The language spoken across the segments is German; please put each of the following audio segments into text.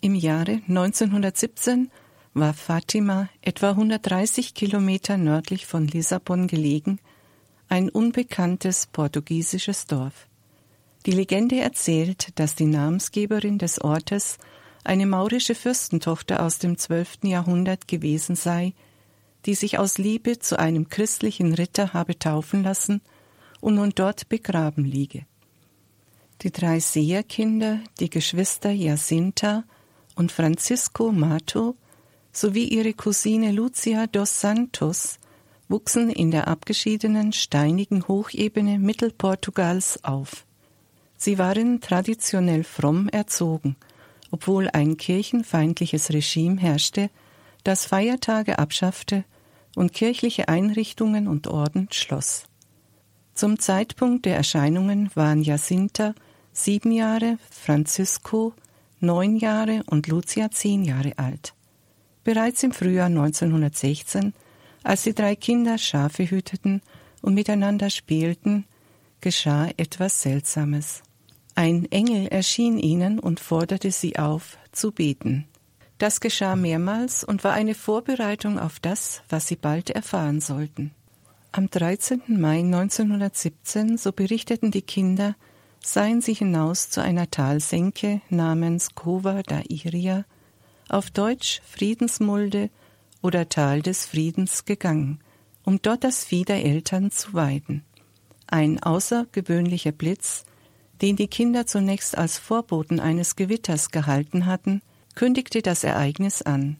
Im Jahre 1917 war Fatima etwa 130 Kilometer nördlich von Lissabon gelegen, ein unbekanntes portugiesisches Dorf. Die Legende erzählt, dass die Namensgeberin des Ortes eine maurische Fürstentochter aus dem zwölften Jahrhundert gewesen sei, die sich aus Liebe zu einem christlichen Ritter habe taufen lassen und nun dort begraben liege. Die drei Seherkinder, die Geschwister Jacinta und Francisco Mato sowie ihre Cousine Lucia dos Santos wuchsen in der abgeschiedenen steinigen Hochebene Mittelportugals auf. Sie waren traditionell fromm erzogen, obwohl ein kirchenfeindliches Regime herrschte, das Feiertage abschaffte und kirchliche Einrichtungen und Orden schloss. Zum Zeitpunkt der Erscheinungen waren Jacinta sieben Jahre, Francisco neun Jahre und Lucia zehn Jahre alt. Bereits im Frühjahr 1916, als die drei Kinder Schafe hüteten und miteinander spielten, geschah etwas Seltsames. Ein Engel erschien ihnen und forderte sie auf, zu beten. Das geschah mehrmals und war eine Vorbereitung auf das, was sie bald erfahren sollten. Am 13. Mai 1917, so berichteten die Kinder, seien sie hinaus zu einer Talsenke namens Cova da Iria, auf Deutsch Friedensmulde oder Tal des Friedens gegangen, um dort das Vieh der Eltern zu weiden. Ein außergewöhnlicher Blitz, den die Kinder zunächst als Vorboten eines Gewitters gehalten hatten, kündigte das Ereignis an.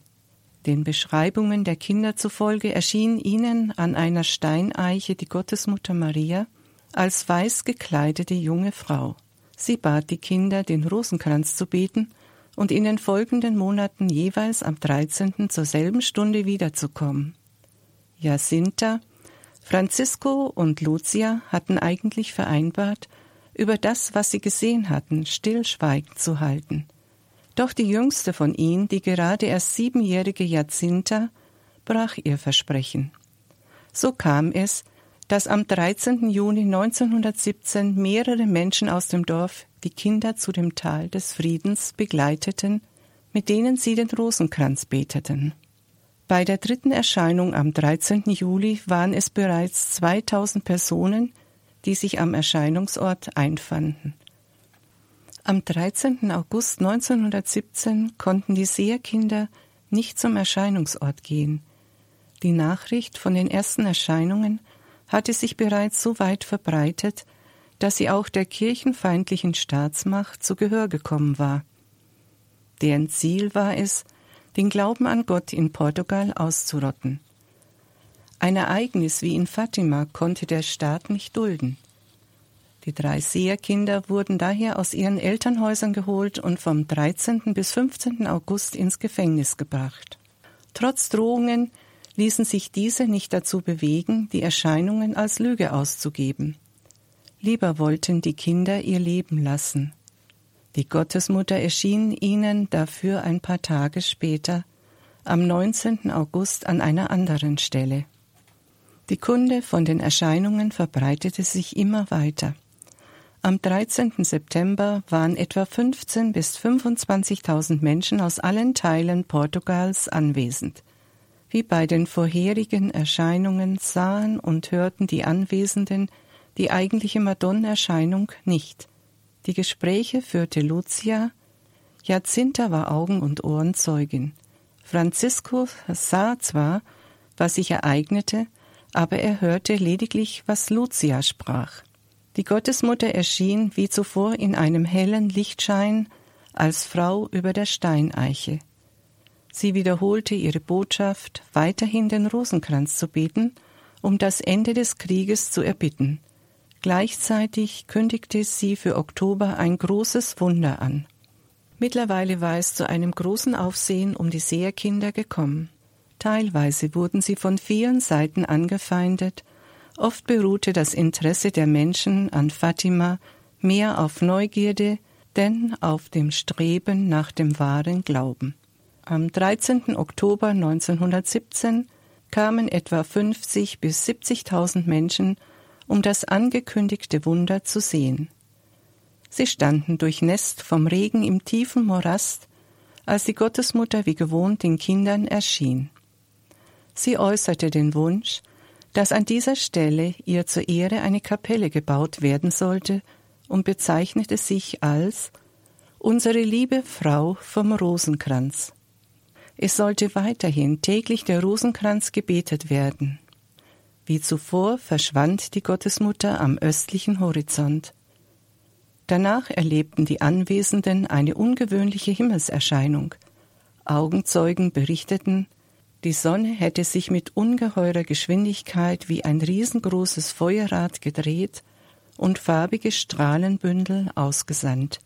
Den Beschreibungen der Kinder zufolge erschien ihnen an einer Steineiche die Gottesmutter Maria als weiß gekleidete junge Frau. Sie bat die Kinder, den Rosenkranz zu beten und in den folgenden Monaten jeweils am 13. zur selben Stunde wiederzukommen. Jacinta, Francisco und Lucia hatten eigentlich vereinbart, über das, was sie gesehen hatten, stillschweigend zu halten. Doch die jüngste von ihnen, die gerade erst siebenjährige Jacinta, brach ihr Versprechen. So kam es, dass am 13. Juni 1917 mehrere Menschen aus dem Dorf die Kinder zu dem Tal des Friedens begleiteten, mit denen sie den Rosenkranz beteten. Bei der dritten Erscheinung am 13. Juli waren es bereits 2000 Personen, die sich am Erscheinungsort einfanden. Am 13. August 1917 konnten die Seherkinder nicht zum Erscheinungsort gehen. Die Nachricht von den ersten Erscheinungen hatte sich bereits so weit verbreitet, dass sie auch der kirchenfeindlichen Staatsmacht zu Gehör gekommen war. Deren Ziel war es, den Glauben an Gott in Portugal auszurotten. Ein Ereignis wie in Fatima konnte der Staat nicht dulden. Die drei Seherkinder wurden daher aus ihren Elternhäusern geholt und vom 13. bis 15. August ins Gefängnis gebracht. Trotz Drohungen ließen sich diese nicht dazu bewegen, die Erscheinungen als Lüge auszugeben. Lieber wollten die Kinder ihr Leben lassen. Die Gottesmutter erschien ihnen dafür ein paar Tage später, am 19. August an einer anderen Stelle. Die Kunde von den Erscheinungen verbreitete sich immer weiter. Am 13. September waren etwa 15 bis 25.000 Menschen aus allen Teilen Portugals anwesend. Wie bei den vorherigen Erscheinungen sahen und hörten die Anwesenden die eigentliche Madonnerscheinung nicht. Die Gespräche führte Lucia, Jacinta war Augen- und Ohrenzeugin. Francisco sah zwar, was sich ereignete, aber er hörte lediglich, was Lucia sprach. Die Gottesmutter erschien wie zuvor in einem hellen Lichtschein als Frau über der Steineiche. Sie wiederholte ihre Botschaft, weiterhin den Rosenkranz zu beten, um das Ende des Krieges zu erbitten. Gleichzeitig kündigte sie für Oktober ein großes Wunder an. Mittlerweile war es zu einem großen Aufsehen um die Seherkinder gekommen. Teilweise wurden sie von vielen Seiten angefeindet, oft beruhte das Interesse der Menschen an Fatima mehr auf Neugierde, denn auf dem Streben nach dem wahren Glauben. Am 13. Oktober 1917 kamen etwa 50 bis 70.000 Menschen, um das angekündigte Wunder zu sehen. Sie standen durchnässt vom Regen im tiefen Morast, als die Gottesmutter wie gewohnt den Kindern erschien. Sie äußerte den Wunsch, dass an dieser Stelle ihr zur Ehre eine Kapelle gebaut werden sollte und bezeichnete sich als unsere liebe Frau vom Rosenkranz. Es sollte weiterhin täglich der Rosenkranz gebetet werden. Wie zuvor verschwand die Gottesmutter am östlichen Horizont. Danach erlebten die Anwesenden eine ungewöhnliche Himmelserscheinung. Augenzeugen berichteten, die Sonne hätte sich mit ungeheurer Geschwindigkeit wie ein riesengroßes Feuerrad gedreht und farbige Strahlenbündel ausgesandt.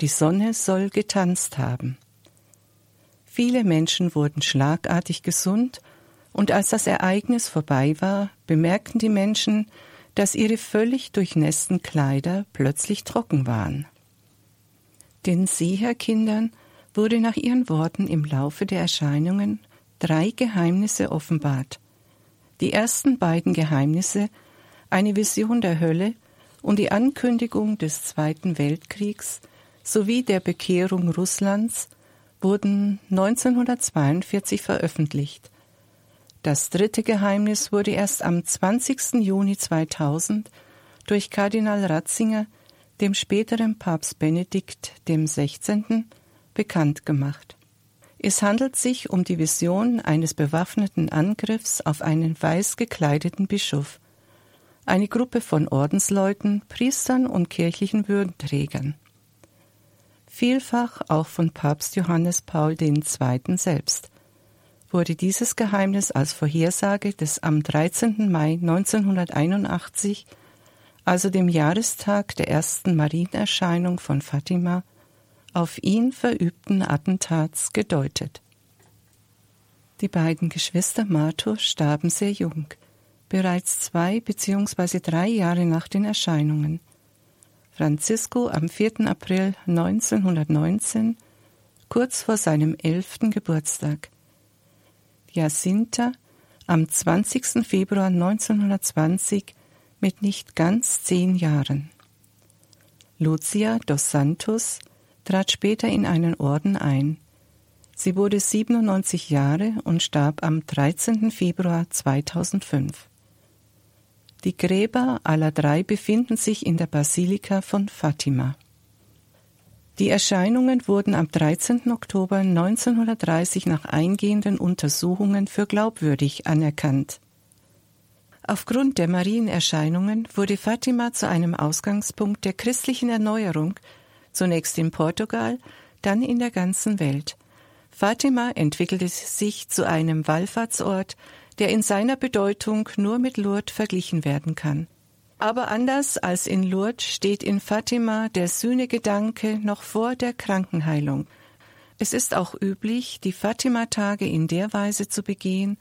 Die Sonne soll getanzt haben. Viele Menschen wurden schlagartig gesund, und als das Ereignis vorbei war, bemerkten die Menschen, dass ihre völlig durchnässten Kleider plötzlich trocken waren. Den Seherkindern wurde nach ihren Worten im Laufe der Erscheinungen drei Geheimnisse offenbart. Die ersten beiden Geheimnisse, eine Vision der Hölle und die Ankündigung des Zweiten Weltkriegs sowie der Bekehrung Russlands, wurden 1942 veröffentlicht. Das dritte Geheimnis wurde erst am 20. Juni 2000 durch Kardinal Ratzinger, dem späteren Papst Benedikt XVI., bekannt gemacht. Es handelt sich um die Vision eines bewaffneten Angriffs auf einen weiß gekleideten Bischof, eine Gruppe von Ordensleuten, Priestern und kirchlichen Würdenträgern. Vielfach auch von Papst Johannes Paul II. selbst wurde dieses Geheimnis als Vorhersage des am 13. Mai 1981, also dem Jahrestag der ersten Marienerscheinung von Fatima, auf ihn verübten Attentats gedeutet. Die beiden Geschwister Mato starben sehr jung, bereits zwei bzw. drei Jahre nach den Erscheinungen. Francisco am 4. April 1919, kurz vor seinem elften Geburtstag. Jacinta am 20. Februar 1920 mit nicht ganz zehn Jahren. Lucia dos Santos trat später in einen Orden ein. Sie wurde 97 Jahre und starb am 13. Februar 2005. Die Gräber aller drei befinden sich in der Basilika von Fatima. Die Erscheinungen wurden am 13. Oktober 1930 nach eingehenden Untersuchungen für glaubwürdig anerkannt. Aufgrund der Marienerscheinungen wurde Fatima zu einem Ausgangspunkt der christlichen Erneuerung zunächst in Portugal, dann in der ganzen Welt. Fatima entwickelte sich zu einem Wallfahrtsort, der in seiner Bedeutung nur mit Lourdes verglichen werden kann. Aber anders als in Lourdes steht in Fatima der Sühnegedanke noch vor der Krankenheilung. Es ist auch üblich, die Fatima-Tage in der Weise zu begehen,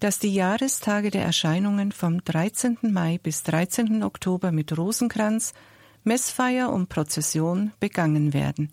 dass die Jahrestage der Erscheinungen vom 13. Mai bis 13. Oktober mit Rosenkranz, Messfeier und Prozession begangen werden.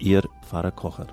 Ihr Pfarrer Kocher.